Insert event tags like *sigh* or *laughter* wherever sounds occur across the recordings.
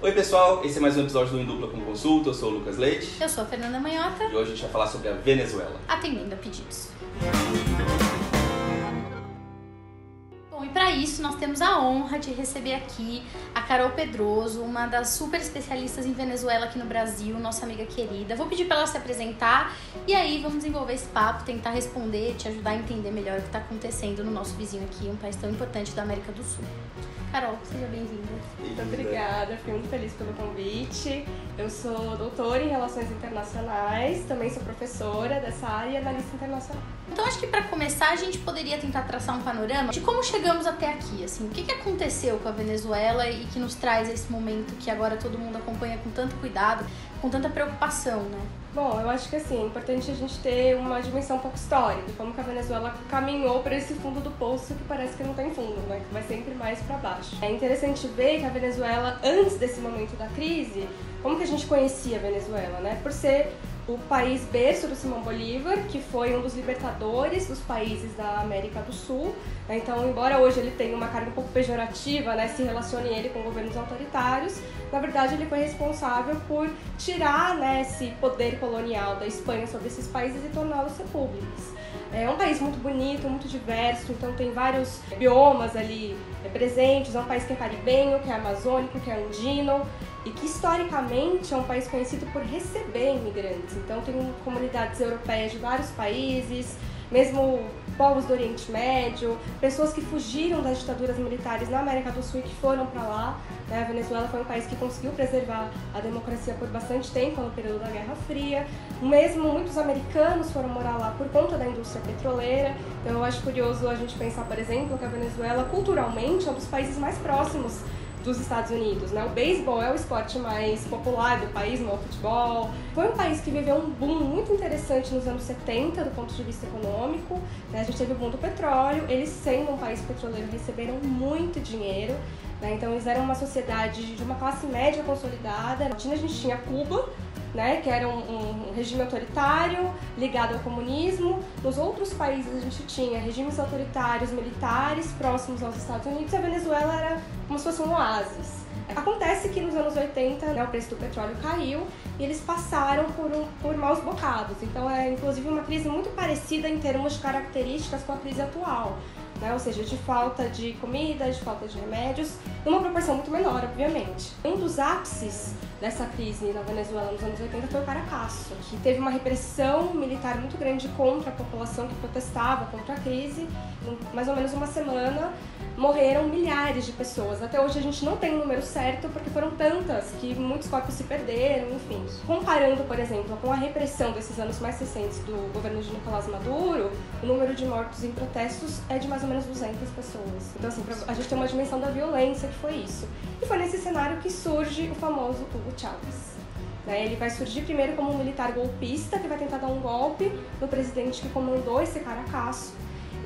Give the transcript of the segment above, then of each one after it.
Oi pessoal, esse é mais um episódio do Indupla com Consulta, eu sou o Lucas Leite. Eu sou a Fernanda Manhota. E hoje a gente vai falar sobre a Venezuela. Atendendo a pedidos. Isso nós temos a honra de receber aqui a Carol Pedroso, uma das super especialistas em Venezuela aqui no Brasil, nossa amiga querida. Vou pedir para ela se apresentar e aí vamos desenvolver esse papo, tentar responder, te ajudar a entender melhor o que está acontecendo no nosso vizinho aqui, um país tão importante da América do Sul. Carol, seja bem-vinda. Muito obrigada, fiquei muito feliz pelo convite. Eu sou doutora em Relações Internacionais, também sou professora dessa área e analista internacional. Então acho que para começar a gente poderia tentar traçar um panorama de como chegamos até aqui, assim, o que, que aconteceu com a Venezuela e que nos traz esse momento que agora todo mundo acompanha com tanto cuidado, com tanta preocupação, né? Bom, eu acho que assim, é importante a gente ter uma dimensão um pouco histórica, como que a Venezuela caminhou para esse fundo do poço que parece que não tem fundo, né? Que vai sempre mais para baixo. É interessante ver que a Venezuela, antes desse momento da crise, como que a gente conhecia a Venezuela, né? Por ser o país berço do Simão Bolívar, que foi um dos libertadores dos países da América do Sul. Então, embora hoje ele tenha uma carga um pouco pejorativa, né, se relacione ele com governos autoritários, na verdade ele foi responsável por tirar né, esse poder colonial da Espanha sobre esses países e torná-los repúblicas. É um país muito bonito, muito diverso, então tem vários biomas ali presentes. É um país que é caribenho, que é amazônico, que é andino e que historicamente é um país conhecido por receber imigrantes. Então tem comunidades europeias de vários países, mesmo povos do Oriente Médio, pessoas que fugiram das ditaduras militares na América do Sul e que foram para lá. Né? A Venezuela foi um país que conseguiu preservar a democracia por bastante tempo no período da Guerra Fria. Mesmo muitos americanos foram morar lá por conta da indústria petroleira. Então eu acho curioso a gente pensar, por exemplo, que a Venezuela culturalmente é um dos países mais próximos dos Estados Unidos. Né? O beisebol é o esporte mais popular do país, não é o futebol. Foi um país que viveu um boom muito interessante nos anos 70 do ponto de vista econômico. Né? A gente teve o boom do petróleo, eles sendo um país petroleiro receberam muito dinheiro. Né? Então eles eram uma sociedade de uma classe média consolidada. Na China a gente tinha Cuba, né, que era um, um, regime autoritário ligado ao comunismo. Nos outros países a gente tinha regimes autoritários militares próximos aos Estados Unidos e a Venezuela era como se fosse um oásis. Acontece que nos anos 80 né, o preço do petróleo caiu e eles passaram por, um, por maus bocados. Então é inclusive uma crise muito parecida em termos de características com a crise atual né? ou seja, de falta de comida, de falta de remédios, numa proporção muito menor, obviamente. Um dos ápices dessa crise na Venezuela nos anos 80 foi o Caracas, que teve uma repressão militar muito grande contra a população que protestava contra a crise. Mais ou menos uma semana, morreram milhares de pessoas. Até hoje a gente não tem o um número certo porque foram tantas que muitos corpos se perderam, enfim. Comparando, por exemplo, com a repressão desses anos mais recentes do governo de Nicolás Maduro, o número de mortos em protestos é de mais ou menos 200 pessoas. Então, assim, a gente tem uma dimensão da violência que foi isso. E foi nesse cenário que surge o famoso Hugo Chávez. Né? Ele vai surgir primeiro como um militar golpista que vai tentar dar um golpe no presidente que comandou esse caracaço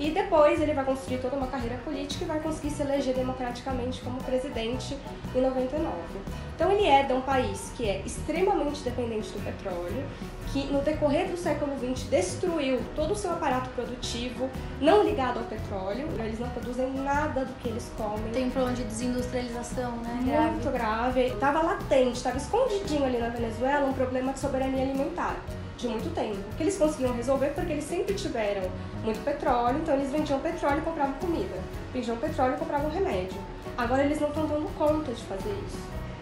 e depois ele vai construir toda uma carreira política e vai conseguir se eleger democraticamente como presidente em 99. Então ele é de um país que é extremamente dependente do petróleo, que no decorrer do século XX destruiu todo o seu aparato produtivo, não ligado ao petróleo, eles não produzem nada do que eles comem. Tem um problema de desindustrialização, né? Muito grave. Estava latente, estava escondidinho ali na Venezuela um problema de soberania alimentar de muito tempo. Que eles conseguiam resolver porque eles sempre tiveram muito petróleo, então eles vendiam petróleo e compravam comida. Vendiam petróleo e compravam remédio. Agora eles não estão dando conta de fazer isso.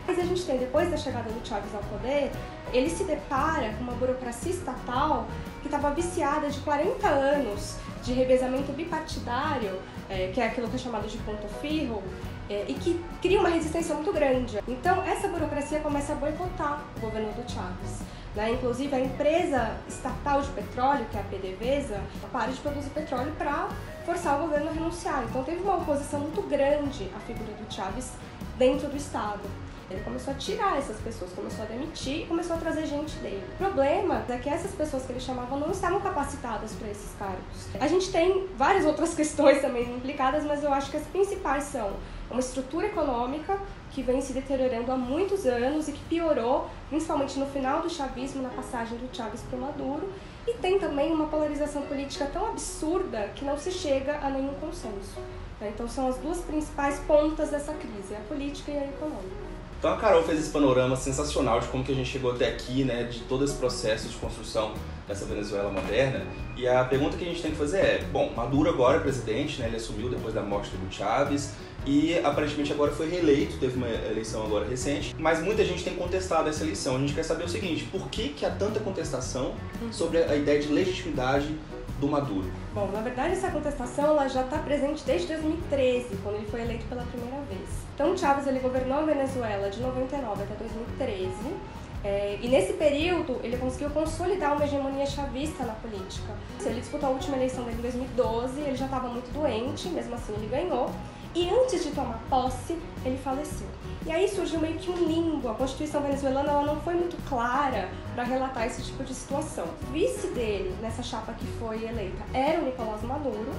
Mas a gente tem, depois da chegada do Chávez ao poder, ele se depara com uma burocracia estatal que estava viciada de 40 anos de revezamento bipartidário, é, que é aquilo que é chamado de ponto firro, é, e que cria uma resistência muito grande. Então, essa burocracia começa a boicotar o governo do Chávez. Né? Inclusive, a empresa estatal de petróleo, que é a PDVSA, para de produzir petróleo para forçar o governo a renunciar. Então, teve uma oposição muito grande à figura do Chávez dentro do Estado. Ele começou a tirar essas pessoas, começou a demitir e começou a trazer gente dele. O problema é que essas pessoas que ele chamava não estavam capacitadas para esses cargos. A gente tem várias outras *laughs* questões também implicadas, mas eu acho que as principais são uma estrutura econômica que vem se deteriorando há muitos anos e que piorou, principalmente no final do chavismo, na passagem do Chávez para o Maduro, e tem também uma polarização política tão absurda que não se chega a nenhum consenso. Né? Então são as duas principais pontas dessa crise, a política e a econômica. Então a Carol fez esse panorama sensacional de como que a gente chegou até aqui, né, de todo esse processo de construção dessa Venezuela moderna. E a pergunta que a gente tem que fazer é, bom, Maduro agora é presidente, né, ele assumiu depois da morte do Chávez e aparentemente agora foi reeleito, teve uma eleição agora recente, mas muita gente tem contestado essa eleição. A gente quer saber o seguinte, por que que há tanta contestação sobre a ideia de legitimidade do Maduro? Bom, na verdade essa contestação ela já está presente desde 2013, quando ele foi eleito pela primeira vez. Então Chávez ele governou a Venezuela de 99 até 2013. É, e nesse período ele conseguiu consolidar uma hegemonia chavista na política. Ele disputou a última eleição dele em 2012, ele já estava muito doente, mesmo assim ele ganhou. E antes de tomar posse, ele faleceu. E aí surgiu meio que um limbo. A Constituição venezuelana ela não foi muito clara para relatar esse tipo de situação. O vice dele nessa chapa que foi eleita era o Nicolás Maduro.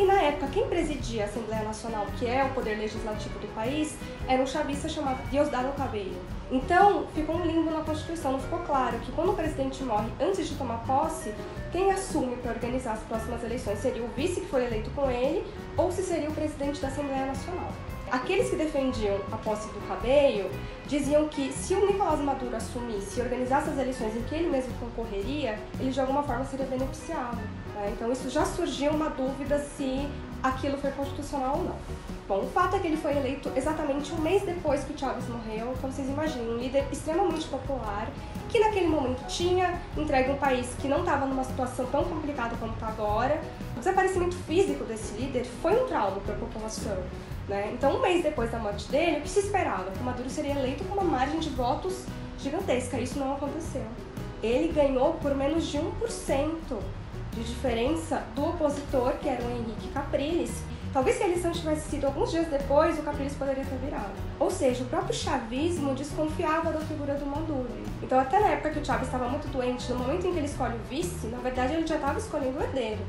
E na época, quem presidia a Assembleia Nacional, que é o poder legislativo do país, era um chavista chamado Diosdado Cabello. Então, ficou um limbo na Constituição, não ficou claro que quando o presidente morre antes de tomar posse, quem assume para organizar as próximas eleições seria o vice que foi eleito com ele ou se seria o presidente da Assembleia Nacional. Aqueles que defendiam a posse do Cabello diziam que se o Nicolás Maduro assumisse e organizasse as eleições em que ele mesmo concorreria, ele de alguma forma seria beneficiado. Né? Então isso já surgiu uma dúvida se aquilo foi constitucional ou não. Bom, o fato é que ele foi eleito exatamente um mês depois que o Chávez morreu, então vocês imaginem, um líder extremamente popular, que naquele momento tinha entregue um país que não estava numa situação tão complicada como está agora. O desaparecimento físico desse líder foi um trauma para a população. Né? Então, um mês depois da morte dele, o que se esperava? Que Maduro seria eleito com uma margem de votos gigantesca. Isso não aconteceu. Ele ganhou por menos de 1% de diferença do opositor, que era o Henrique Capriles. Talvez se a eleição tivesse sido alguns dias depois, o Capriles poderia ter virado. Ou seja, o próprio chavismo desconfiava da figura do Maduro. Então, até na época que o Chávez estava muito doente, no momento em que ele escolhe o vice, na verdade ele já estava escolhendo o herdeiro.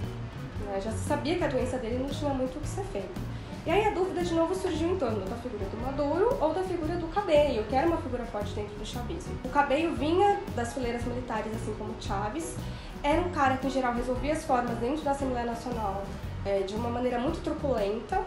Né? Já se sabia que a doença dele não tinha muito o que ser feito. E aí a dúvida de novo surgiu em torno da figura do Maduro ou da figura do Cabello, que era uma figura forte dentro do chavismo. O Cabello vinha das fileiras militares, assim como Chávez, era um cara que, em geral, resolvia as formas dentro da Assembleia Nacional é, de uma maneira muito truculenta,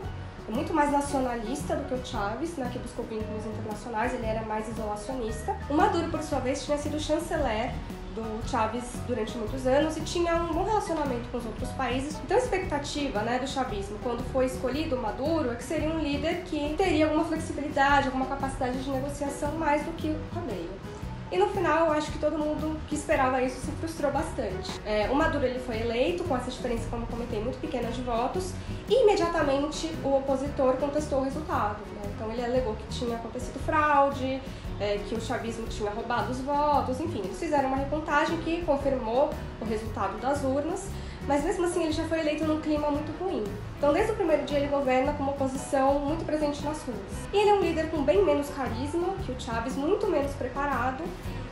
muito mais nacionalista do que o Chávez, né, que buscou vínculos internacionais, ele era mais isolacionista. O Maduro, por sua vez, tinha sido chanceler do Chávez durante muitos anos e tinha um bom relacionamento com os outros países. Então a expectativa né, do chavismo, quando foi escolhido o Maduro, é que seria um líder que teria alguma flexibilidade, alguma capacidade de negociação mais do que o Cabello. E no final, eu acho que todo mundo que esperava isso se frustrou bastante. É, o Maduro ele foi eleito com essa diferença, como comentei, muito pequena de votos, e imediatamente o opositor contestou o resultado. Né? Então ele alegou que tinha acontecido fraude, é, que o chavismo tinha roubado os votos, enfim, eles fizeram uma recontagem que confirmou o resultado das urnas, mas mesmo assim ele já foi eleito num clima muito ruim. Então, desde o primeiro dia, ele governa com uma oposição muito presente nas ruas. E ele é um líder com bem menos carisma que o Chávez, muito menos preparado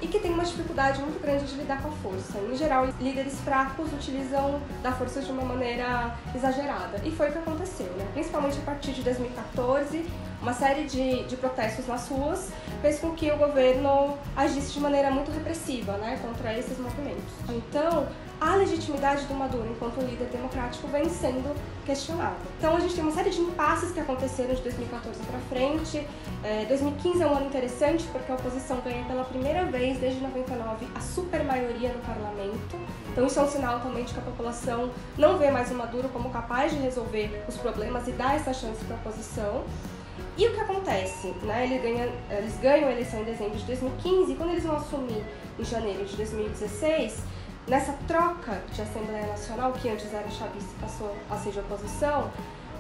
e que tem uma dificuldade muito grande de lidar com a força. Em geral, líderes fracos utilizam da força de uma maneira exagerada. E foi o que aconteceu, né? Principalmente a partir de 2014, uma série de, de protestos nas ruas fez com que o governo agisse de maneira muito repressiva né, contra esses movimentos. Então, a legitimidade do Maduro enquanto líder democrático vem sendo questionada. Então a gente tem uma série de impasses que aconteceram de 2014 para frente. É, 2015 é um ano interessante porque a oposição ganha pela primeira vez desde 99 a super maioria no parlamento. Então isso é um sinal também de que a população não vê mais o Maduro como capaz de resolver os problemas e dar essa chance para a oposição. E o que acontece? Né? Ele ganha, eles ganham a eleição em dezembro de 2015 e quando eles vão assumir em janeiro de 2016, nessa troca de Assembleia Nacional, que antes era chavista passou a ser de oposição,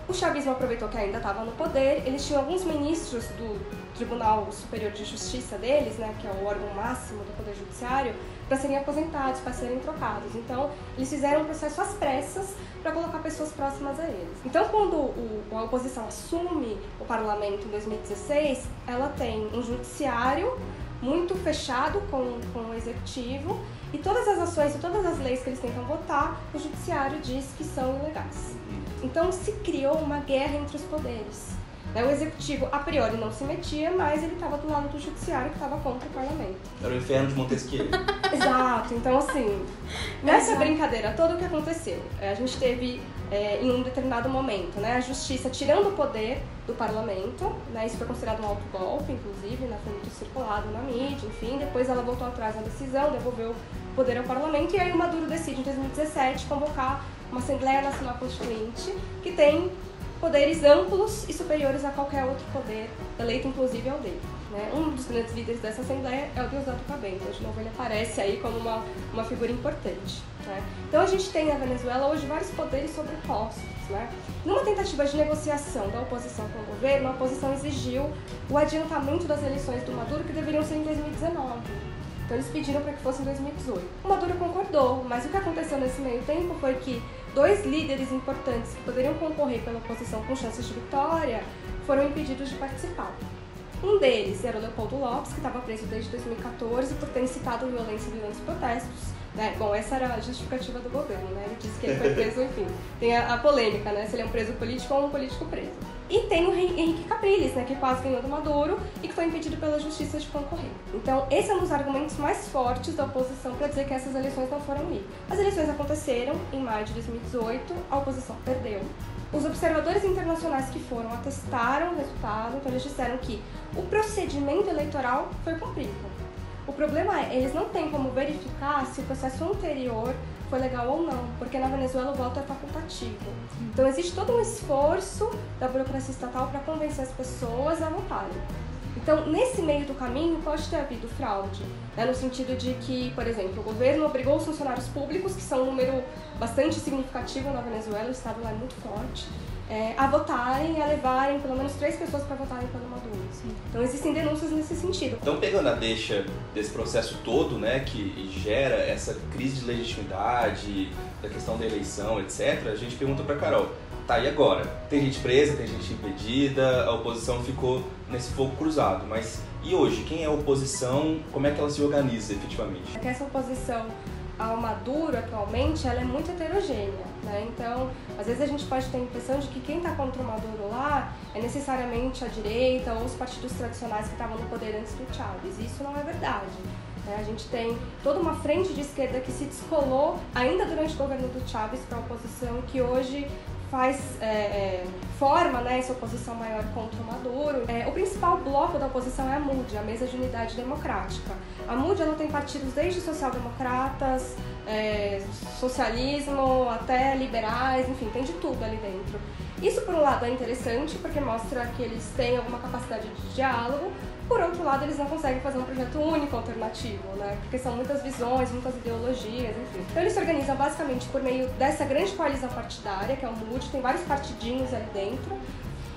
o chavismo aproveitou que ainda estava no poder, eles tinham alguns ministros do Tribunal Superior de Justiça deles, né, que é o órgão máximo do Poder Judiciário, para serem aposentados, para serem trocados. Então, eles fizeram um processo às pressas para colocar pessoas próximas a eles. Então, quando o, a oposição assume o parlamento em 2016, ela tem um judiciário muito fechado com, com o executivo e todas as ações e todas as leis que eles tentam votar, o judiciário diz que são ilegais. Então se criou uma guerra entre os poderes. Né? O executivo, a priori, não se metia, mas ele estava do lado do judiciário que estava contra o parlamento. Era o inferno de Montesquieu. *laughs* Exato. Então, assim, nessa brincadeira toda o que aconteceu? É, a gente teve, é, em um determinado momento, né, a justiça tirando o poder do parlamento, né, isso foi considerado um alto golpe, inclusive, né, foi muito circulado na mídia, enfim. Depois ela voltou atrás na decisão, devolveu o poder ao parlamento, e aí o Maduro decide, em 2017, convocar uma Assembleia Nacional Constituinte que tem poderes amplos e superiores a qualquer outro poder, eleito inclusive ao dele. Né? Um dos grandes líderes dessa Assembleia é o Diosdado Cabello, de novo ele aparece aí como uma, uma figura importante. Né? Então a gente tem na Venezuela hoje vários poderes sobrepostos. Né? Numa tentativa de negociação da oposição com o governo, a oposição exigiu o adiantamento das eleições do Maduro, que deveriam ser em 2019. Então eles pediram para que fosse em 2018. O Maduro concordou, mas o que aconteceu nesse meio tempo foi que dois líderes importantes que poderiam concorrer pela oposição com chances de vitória foram impedidos de participar. Um deles era o Leopoldo Lopes, que estava preso desde 2014 por ter incitado violência durante os protestos. Né? Bom, essa era a justificativa do governo, né? Ele disse que ele foi *laughs* preso, enfim. Tem a, a polêmica, né? Se ele é um preso político ou um político preso. E tem o Henrique Capriles, né, que quase ganhou do Maduro e que foi impedido pela justiça de concorrer. Então, esse é um dos argumentos mais fortes da oposição para dizer que essas eleições não foram livres. As eleições aconteceram em maio de 2018, a oposição perdeu. Os observadores internacionais que foram atestaram o resultado, então eles disseram que o procedimento eleitoral foi cumprido. O problema é, eles não têm como verificar se o processo anterior foi legal ou não, porque na Venezuela o voto é facultativo. Então existe todo um esforço da burocracia estatal para convencer as pessoas a votarem. Então, nesse meio do caminho, pode ter havido fraude, né? no sentido de que, por exemplo, o governo obrigou os funcionários públicos, que são um número bastante significativo na Venezuela, o Estado lá é muito forte, é, a votarem e a levarem pelo menos três pessoas para votarem pelo Maduro. Então existem denúncias nesse sentido. Então pegando a deixa desse processo todo, né, que gera essa crise de legitimidade, da questão da eleição, etc., a gente pergunta para Carol, tá, e agora? Tem gente presa, tem gente impedida, a oposição ficou nesse fogo cruzado, mas e hoje? Quem é a oposição? Como é que ela se organiza efetivamente? É essa oposição ao Maduro atualmente ela é muito heterogênea, né? Então, às vezes a gente pode ter a impressão de que quem está contra o Maduro lá é necessariamente a direita ou os partidos tradicionais que estavam no poder antes do Chávez. Isso não é verdade. Né? A gente tem toda uma frente de esquerda que se descolou ainda durante o governo do Chávez para a oposição que hoje faz é, é, forma né, essa oposição maior contra o Maduro. É, o principal bloco da oposição é a MUD, a Mesa de Unidade Democrática. A MUD ela tem partidos desde social-democratas, é, socialismo, até liberais, enfim, tem de tudo ali dentro. Isso, por um lado, é interessante porque mostra que eles têm alguma capacidade de diálogo, por outro lado, eles não conseguem fazer um projeto único alternativo, né? Porque são muitas visões, muitas ideologias, enfim. Então eles se organizam basicamente por meio dessa grande coalizão partidária, que é o MUD, tem vários partidinhos ali dentro.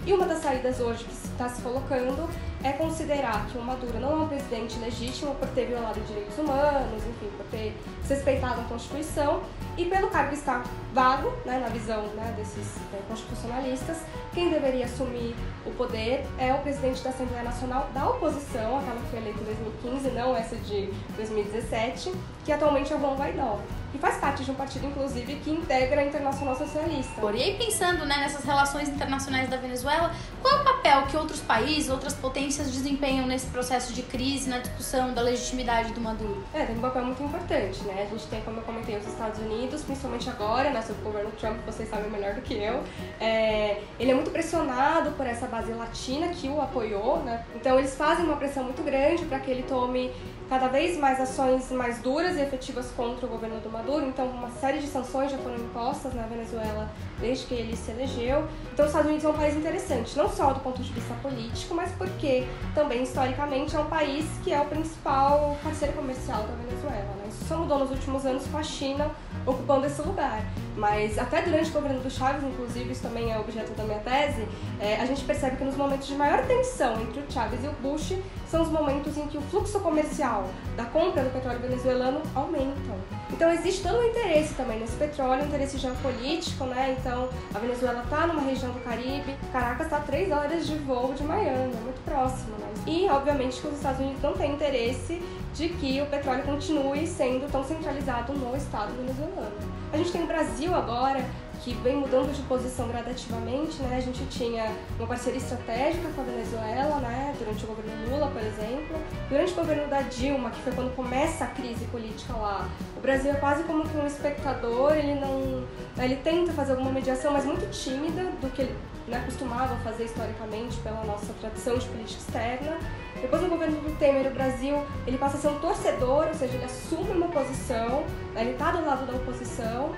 E uma das saídas hoje que está se colocando é considerar que o Maduro não é um presidente legítimo por ter violado direitos humanos, enfim, por ter desrespeitado a Constituição e pelo cargo estar vago, né, na visão né, desses é, constitucionalistas, quem deveria assumir o poder é o presidente da Assembleia Nacional da oposição, aquela que foi eleita em 2015, não essa de 2017, que atualmente é o Juan Guaidó. E faz parte de um partido, inclusive, que integra a Internacional Socialista. E aí, pensando né, nessas relações internacionais da Venezuela, qual é o papel que outros países, outras potências desempenham nesse processo de crise, na discussão da legitimidade do Maduro? É, tem um papel muito importante, né? A gente tem, como eu comentei, os Estados Unidos, principalmente agora, né, sob o governo Trump, vocês sabem melhor do que eu. É, ele é muito pressionado por essa base latina que o apoiou, né? Então eles fazem uma pressão muito grande para que ele tome cada vez mais ações mais duras e efetivas contra o governo do Maduro. Então, uma série de sanções já foram impostas na Venezuela desde que ele se elegeu. Então, os Estados Unidos é um país interessante, não só do ponto de vista político, mas porque também historicamente é um país que é o principal parceiro comercial da Venezuela. Né? Isso só mudou nos últimos anos com a China ocupando esse lugar. Mas até durante o governo do Chaves, inclusive, isso também é objeto da minha tese, é, a gente percebe que nos momentos de maior tensão entre o Chaves e o Bush são os momentos em que o fluxo comercial da compra do petróleo venezuelano aumentam. Então existe todo um interesse também nesse petróleo, um interesse geopolítico, né? Então a Venezuela está numa região do Caribe, Caracas está três horas de voo de Miami, é muito próximo, né? E obviamente que os Estados Unidos não têm interesse de que o petróleo continue sendo tão centralizado no Estado venezuelano. A gente tem o Brasil agora que vem mudando de posição gradativamente, né? A gente tinha uma parceria estratégica com a Venezuela, né? Durante o governo Lula, por exemplo. Durante o governo da Dilma, que foi quando começa a crise política lá, o Brasil é quase como que um espectador, ele não... Ele tenta fazer alguma mediação, mas muito tímida do que ele né, costumava fazer historicamente pela nossa tradição de política externa. Depois no governo do Temer, o Brasil ele passa a ser um torcedor, ou seja, ele assume uma posição, né, ele está do lado da oposição,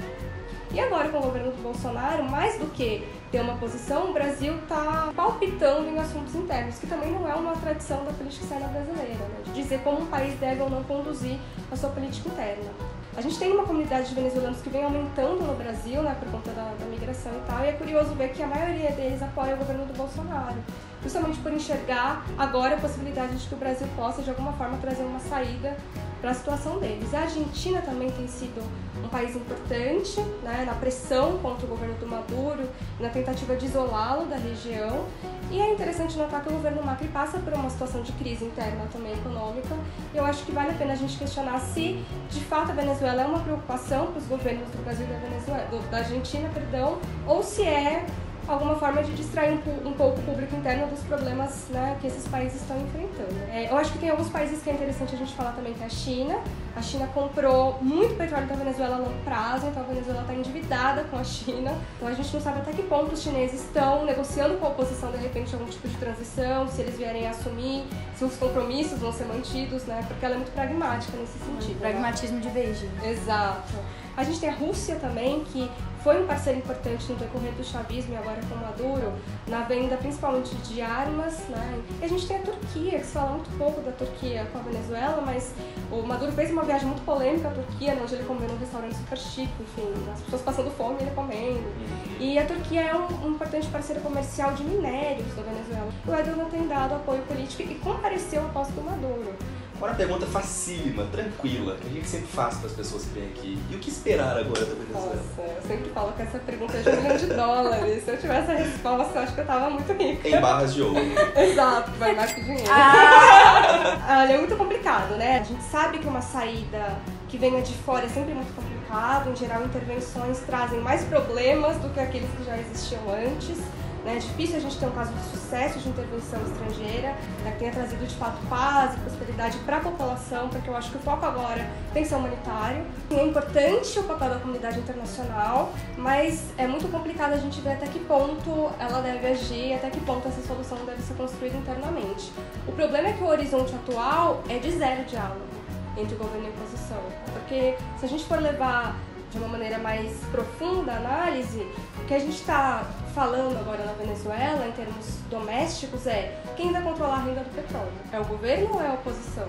e agora, com o governo do Bolsonaro, mais do que ter uma posição, o Brasil está palpitando em assuntos internos, que também não é uma tradição da política externa brasileira, né? de dizer como um país deve ou não conduzir a sua política interna. A gente tem uma comunidade de venezuelanos que vem aumentando no Brasil, né, por conta da, da migração e tal, e é curioso ver que a maioria deles apoia o governo do Bolsonaro, justamente por enxergar agora a possibilidade de que o Brasil possa, de alguma forma, trazer uma saída para a situação deles. A Argentina também tem sido um país importante né, na pressão contra o governo do Maduro, na tentativa de isolá-lo da região. E é interessante notar que o governo Macri passa por uma situação de crise interna também econômica. E eu acho que vale a pena a gente questionar se, de fato, a Venezuela é uma preocupação para os governos do Brasil e da, Venezuela, da Argentina, perdão, ou se é alguma forma de distrair um, um, pouco o público interno dos problemas né, que esses países estão enfrentando. É, eu acho que tem alguns países que é interessante a gente falar também, que é a China. A China comprou muito petróleo da Venezuela a longo prazo, então a Venezuela está endividada com a China. Então a gente não sabe até que ponto os chineses estão negociando com a oposição, de repente, algum tipo de transição, se eles vierem a assumir, se os compromissos vão ser mantidos, né? Porque ela é muito pragmática nesse sentido. Pragmatismo né? de Beijing. Exato. A gente tem a Rússia também, que foi um parceiro importante no decorrer do chavismo e agora com Maduro, na venda principalmente de armas. Né? E a gente tem a Turquia, que se fala muito pouco da Turquia com a Venezuela, mas o Maduro fez uma viagem muito polêmica à Turquia, onde ele comeu num restaurante super chique, enfim, as pessoas passando fome e ele comendo. E a Turquia é um, um importante parceiro comercial de minérios da Venezuela. O Erdogan tem dado apoio político e compareceu após do Maduro. Agora a pergunta facílima, tranquila, que a gente sempre faz para as pessoas que vêm aqui. E o que esperar agora da Venezuela? Nossa, eu sempre falo que essa pergunta é de um milhão de dólares. Se eu tivesse a resposta, eu acho que eu tava muito rica. Em barras de ouro. *laughs* Exato, vai mais que dinheiro. Ah! *laughs* Olha, é muito complicado, né? A gente sabe que uma saída que venha de fora é sempre muito complicado. Em geral, intervenções trazem mais problemas do que aqueles que já existiam antes. Né? É difícil a gente ter um caso de sucesso de intervenção estrangeira né, que tenha trazido de fato paz e prosperidade para a população, porque eu acho que o foco agora tem que ser humanitário. É importante o papel da comunidade internacional, mas é muito complicado a gente ver até que ponto ela deve agir, até que ponto essa solução deve ser construída internamente. O problema é que o horizonte atual é de zero diálogo entre governo e oposição, porque se a gente for levar de uma maneira mais profunda a análise, o que a gente está falando agora na Venezuela, em termos domésticos, é quem vai controlar a renda do petróleo? É o governo ou é a oposição?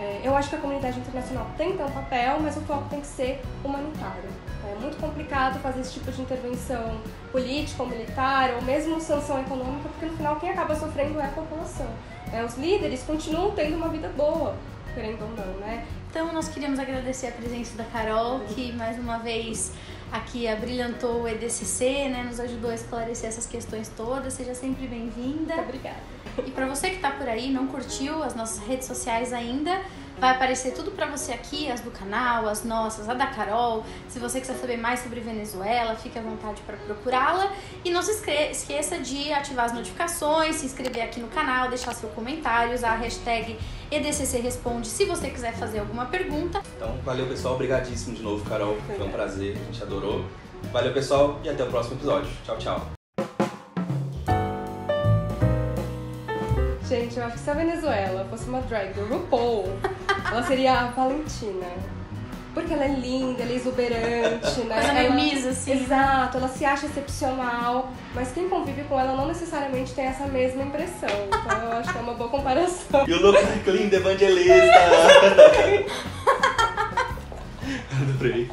É, eu acho que a comunidade internacional tem ter um papel, mas o foco tem que ser humanitário. É muito complicado fazer esse tipo de intervenção política ou militar, ou mesmo sanção econômica, porque no final quem acaba sofrendo é a população. É, os líderes continuam tendo uma vida boa, querendo ou não, né? Então, nós queríamos agradecer a presença da Carol, que mais uma vez aqui abrilhantou o EDCC, né, nos ajudou a esclarecer essas questões todas. Seja sempre bem-vinda. Obrigada. E para você que está por aí, não curtiu as nossas redes sociais ainda, Vai aparecer tudo para você aqui, as do canal, as nossas, a da Carol. Se você quiser saber mais sobre Venezuela, fique à vontade para procurá-la. E não se esqueça de ativar as notificações, se inscrever aqui no canal, deixar seu comentário, usar a hashtag EDCC Responde se você quiser fazer alguma pergunta. Então, valeu pessoal, obrigadíssimo de novo, Carol. Foi um prazer, a gente adorou. Valeu pessoal e até o próximo episódio. Tchau, tchau. Gente, eu acho que se a Venezuela fosse uma drag do RuPaul, *laughs* ela seria a Valentina. Porque ela é linda, ela é exuberante, né? Coisa meio misa, assim. Exato, ela se acha excepcional, mas quem convive com ela não necessariamente tem essa mesma impressão. Então eu acho que é uma boa comparação. You look like linda evangelista! *laughs* Adorei.